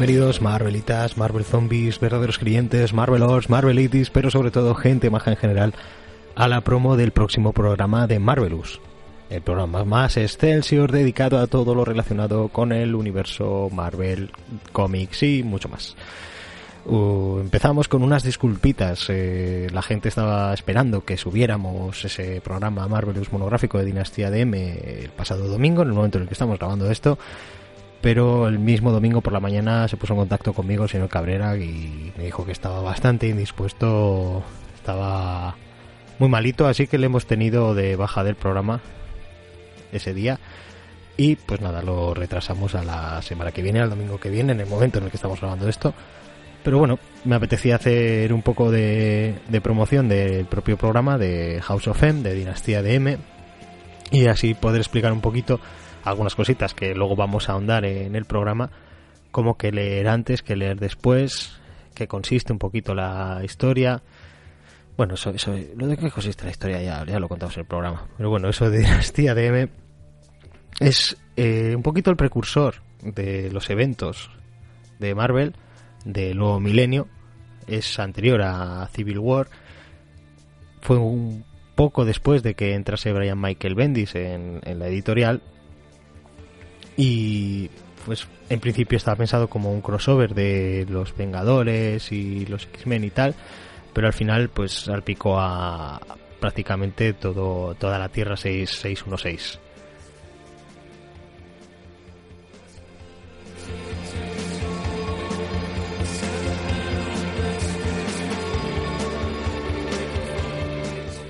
Bienvenidos Marvelitas, Marvel Zombies, verdaderos clientes, Marvelors, Marvelitis, pero sobre todo gente maja en general, a la promo del próximo programa de Marvelous. El programa más Excelsior dedicado a todo lo relacionado con el universo Marvel, cómics y mucho más. Uh, empezamos con unas disculpitas. eh, la gente estaba esperando que subiéramos ese programa Marvelous monográfico de Dinastía DM el pasado domingo, en el momento en el que estamos grabando esto pero el mismo domingo por la mañana se puso en contacto conmigo el señor Cabrera y me dijo que estaba bastante indispuesto, estaba muy malito, así que le hemos tenido de baja del programa ese día y pues nada, lo retrasamos a la semana que viene, al domingo que viene, en el momento en el que estamos grabando esto. Pero bueno, me apetecía hacer un poco de, de promoción del propio programa de House of M, de Dinastía de M, y así poder explicar un poquito algunas cositas que luego vamos a ahondar en el programa, como que leer antes, que leer después, que consiste un poquito la historia. Bueno, eso, eso, lo de qué consiste la historia ya, lo contamos en el programa. Pero bueno, eso de Dinastía DM es eh, un poquito el precursor de los eventos de Marvel del nuevo milenio. Es anterior a Civil War. Fue un poco después de que entrase Brian Michael Bendis en, en la editorial y pues en principio estaba pensado como un crossover de los Vengadores y los X-Men y tal, pero al final pues salpicó a prácticamente todo toda la Tierra 6, 616.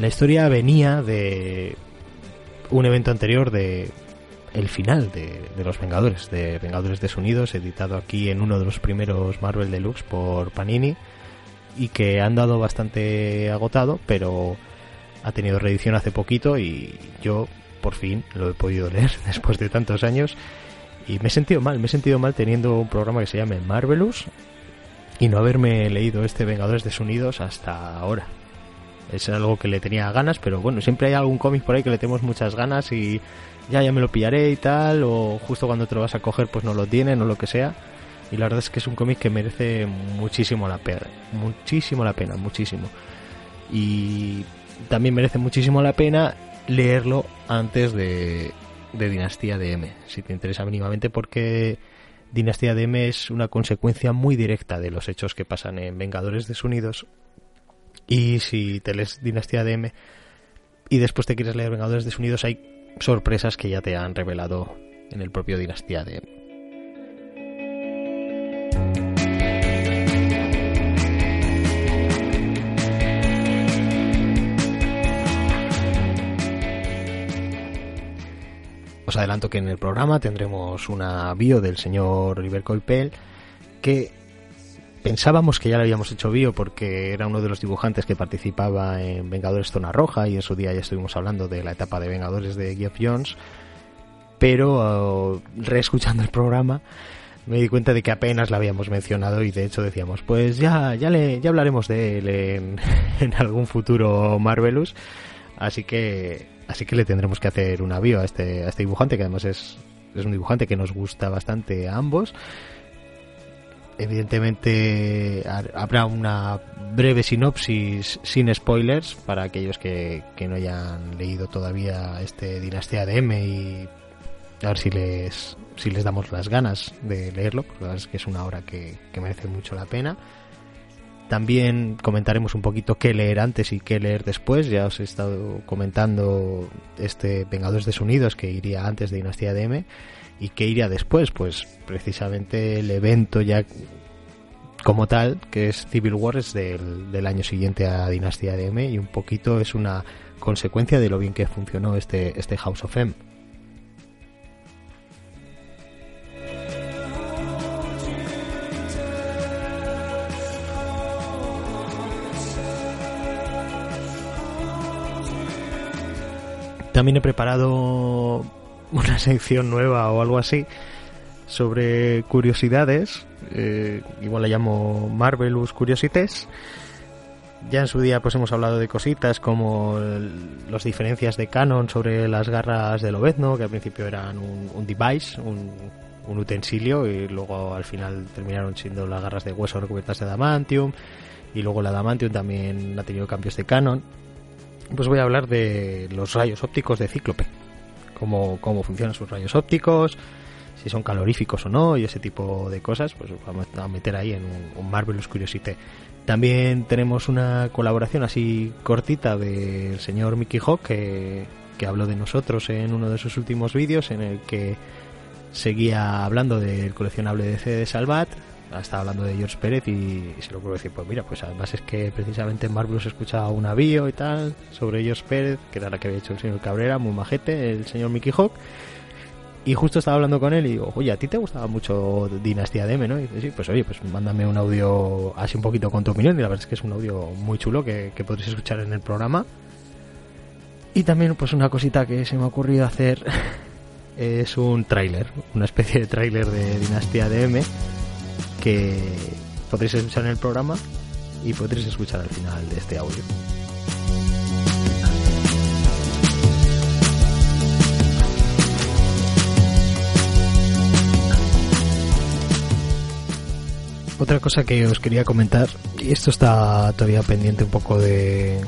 La historia venía de un evento anterior de el final de, los Vengadores, de Vengadores Desunidos, editado aquí en uno de los primeros Marvel Deluxe por Panini, y que han dado bastante agotado, pero ha tenido reedición hace poquito y yo por fin lo he podido leer después de tantos años y me he sentido mal, me he sentido mal teniendo un programa que se llame Marvelous y no haberme leído este Vengadores Desunidos hasta ahora. Es algo que le tenía ganas, pero bueno, siempre hay algún cómic por ahí que le tenemos muchas ganas y ya, ya me lo pillaré y tal, o justo cuando te lo vas a coger pues no lo tienen o lo que sea. Y la verdad es que es un cómic que merece muchísimo la pena, muchísimo la pena, muchísimo. Y también merece muchísimo la pena leerlo antes de, de Dinastía DM, si te interesa mínimamente, porque Dinastía DM es una consecuencia muy directa de los hechos que pasan en Vengadores Desunidos. Y si te lees Dinastía DM y después te quieres leer Vengadores Desunidos, hay sorpresas que ya te han revelado en el propio Dinastía de Os adelanto que en el programa tendremos una bio del señor River Coipel que pensábamos que ya le habíamos hecho bio porque era uno de los dibujantes que participaba en Vengadores Zona Roja y en su día ya estuvimos hablando de la etapa de Vengadores de Geoff Jones pero uh, reescuchando el programa me di cuenta de que apenas la habíamos mencionado y de hecho decíamos pues ya ya le ya hablaremos de él en, algún futuro Marvelous así que así que le tendremos que hacer una bio a este a este dibujante que además es es un dibujante que nos gusta bastante a ambos evidentemente habrá una breve sinopsis sin spoilers para aquellos que, que, no hayan leído todavía este Dinastía de M y a ver si les si les damos las ganas de leerlo porque la verdad es que es una obra que, que merece mucho la pena también comentaremos un poquito qué leer antes y qué leer después. Ya os he estado comentando este Vengadores Desunidos que iría antes de Dinastía de M y qué iría después. Pues precisamente el evento ya como tal, que es Civil War, es del, del año siguiente a Dinastía de M y un poquito es una consecuencia de lo bien que funcionó este, este House of M. También he preparado una sección nueva o algo así sobre curiosidades. Eh, igual la llamo Marvelous Curiosities. Ya en su día pues hemos hablado de cositas como las diferencias de canon sobre las garras del Obezno, que al principio eran un, device, un, un, utensilio, y luego al final terminaron siendo las garras de hueso recubiertas de adamantium, y luego la adamantium también ha tenido cambios de canon. Pues voy a hablar de los rayos ópticos de Cíclope, cómo, cómo funcionan sus rayos ópticos, si son caloríficos o no y ese tipo de cosas, pues vamos a meter ahí en un, Marvelous Curiosity. También tenemos una colaboración así cortita del señor Mickey Hawk que, que habló de nosotros en uno de sus últimos vídeos en el que seguía hablando del coleccionable de C de Salvat, estaba hablando de George Pérez y, se lo puedo decir, pues mira, pues además es que precisamente en Marvelous escuchaba un avío y tal sobre George Pérez, que era la que había hecho el señor Cabrera, muy majete, el señor Mickey Hawk. Y justo estaba hablando con él y digo, oye, a ti te gustaba mucho Dinastía de M, ¿no? Y dice, sí, pues oye, pues mándame un audio así un poquito con tu opinión. Y la verdad es que es un audio muy chulo que, podréis escuchar en el programa. Y también, pues una cosita que se me ha ocurrido hacer es un tráiler, una especie de tráiler de Dinastía de M que podréis escuchar en el programa y podréis escuchar al final de este audio. Otra cosa que os quería comentar, y esto está todavía pendiente un poco de,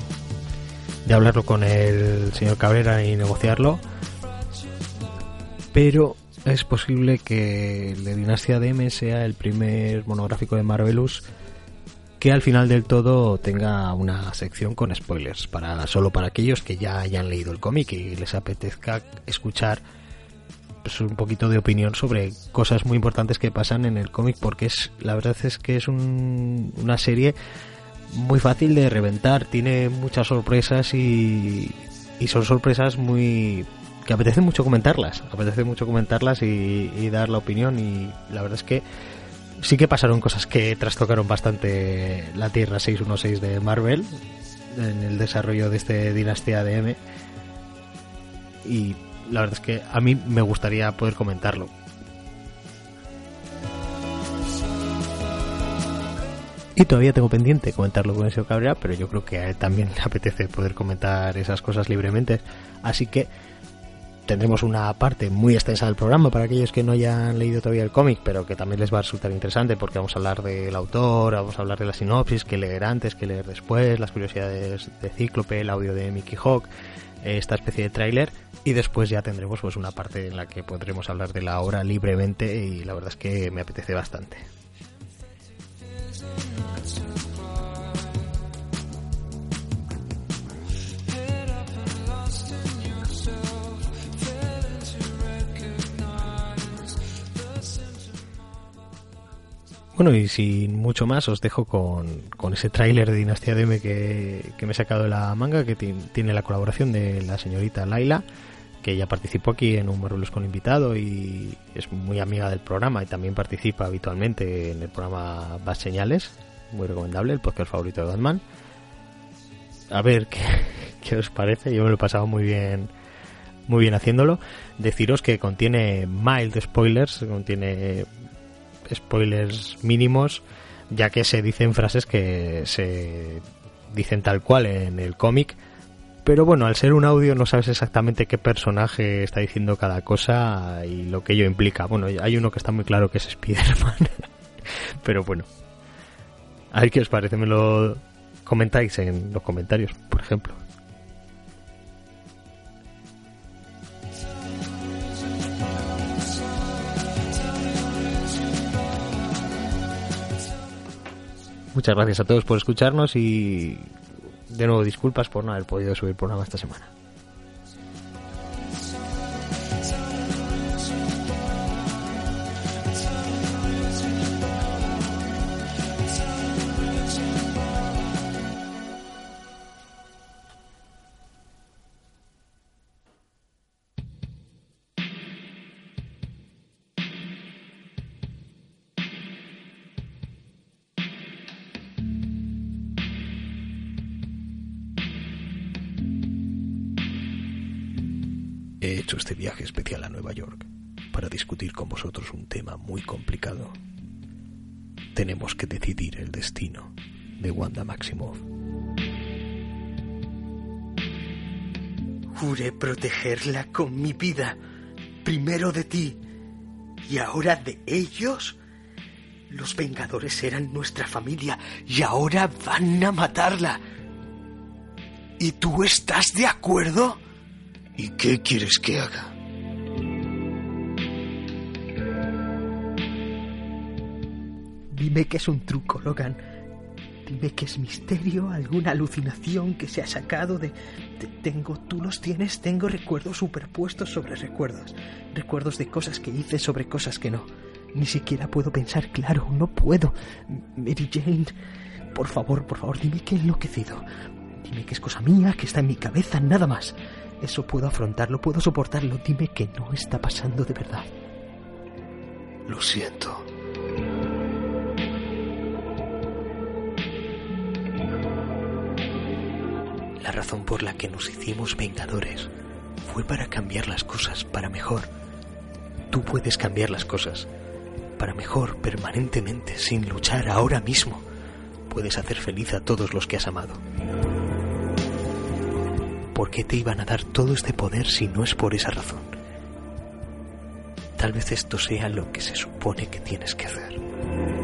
de hablarlo con el señor Cabrera y negociarlo, pero es posible que la Dinastía de M sea el primer monográfico de Marvelous que al final del todo tenga una sección con spoilers, para solo para aquellos que ya hayan leído el cómic y les apetezca escuchar pues, un poquito de opinión sobre cosas muy importantes que pasan en el cómic porque es la verdad es que es una serie muy fácil de reventar tiene muchas sorpresas y, y son sorpresas muy que apetece mucho comentarlas apetece mucho comentarlas y, dar la opinión y la verdad es que sí que pasaron cosas que trastocaron bastante la Tierra 616 de Marvel en el desarrollo de este Dinastía de M y la verdad es que a mí me gustaría poder comentarlo. Y todavía tengo pendiente comentarlo con señor Cabrera, pero yo creo que a él también le apetece poder comentar esas cosas libremente. Así que tendremos una parte muy extensa del programa para aquellos que no hayan leído todavía el cómic, pero que también les va a resultar interesante porque vamos a hablar del autor, vamos a hablar de la sinopsis, que leer antes, que leer después, las curiosidades de Cíclope, el audio de Mickey Hawk, esta especie de tráiler y después ya tendremos pues una parte en la que podremos hablar de la obra libremente y la verdad es que me apetece bastante. Bueno, y sin mucho más, os dejo con, con ese tráiler de Dinastía DM que, que, me he sacado de la manga, que tiene la colaboración de la señorita Laila, que ya participó aquí en un Marvelous con invitado y es muy amiga del programa y también participa habitualmente en el programa Bad Señales, muy recomendable, el podcast favorito de Batman. A ver qué, qué os parece, yo me lo he pasado muy bien muy bien haciéndolo. Deciros que contiene mild spoilers, contiene spoilers mínimos, ya que se dicen frases que se dicen tal cual en el cómic. Pero bueno, al ser un audio no sabes exactamente qué personaje está diciendo cada cosa y lo que ello implica. Bueno, hay uno que está muy claro que es Spider-Man. Pero bueno. A ver qué os parece, me lo comentáis en los comentarios, por ejemplo. Muchas gracias a todos por escucharnos y de nuevo disculpas por no haber podido subir programa esta semana. He hecho este viaje especial a Nueva York para discutir con vosotros un tema muy complicado. Tenemos que decidir el destino de Wanda Maximoff. Juré protegerla con mi vida, primero de ti y ahora de ellos. Los Vengadores eran nuestra familia y ahora van a matarla. ¿Y tú estás de acuerdo? ¿Y qué quieres que haga? Dime que es un truco, Logan. Dime que es misterio, alguna alucinación que se ha sacado de, Tengo, tú los tienes, tengo recuerdos superpuestos sobre recuerdos. Recuerdos de cosas que hice sobre cosas que no. Ni siquiera puedo pensar claro, no puedo. Mary Jane, por favor, por favor, dime que he enloquecido. Dime que es cosa mía, que está en mi cabeza, nada más. Eso puedo afrontarlo, puedo soportarlo. Dime que no está pasando de verdad. Lo siento. La razón por la que nos hicimos vengadores fue para cambiar las cosas para mejor. Tú puedes cambiar las cosas para mejor permanentemente sin luchar ahora mismo. Puedes hacer feliz a todos los que has amado. ¿Por qué te iban a dar todo este poder si no es por esa razón? Tal vez esto sea lo que se supone que tienes que hacer.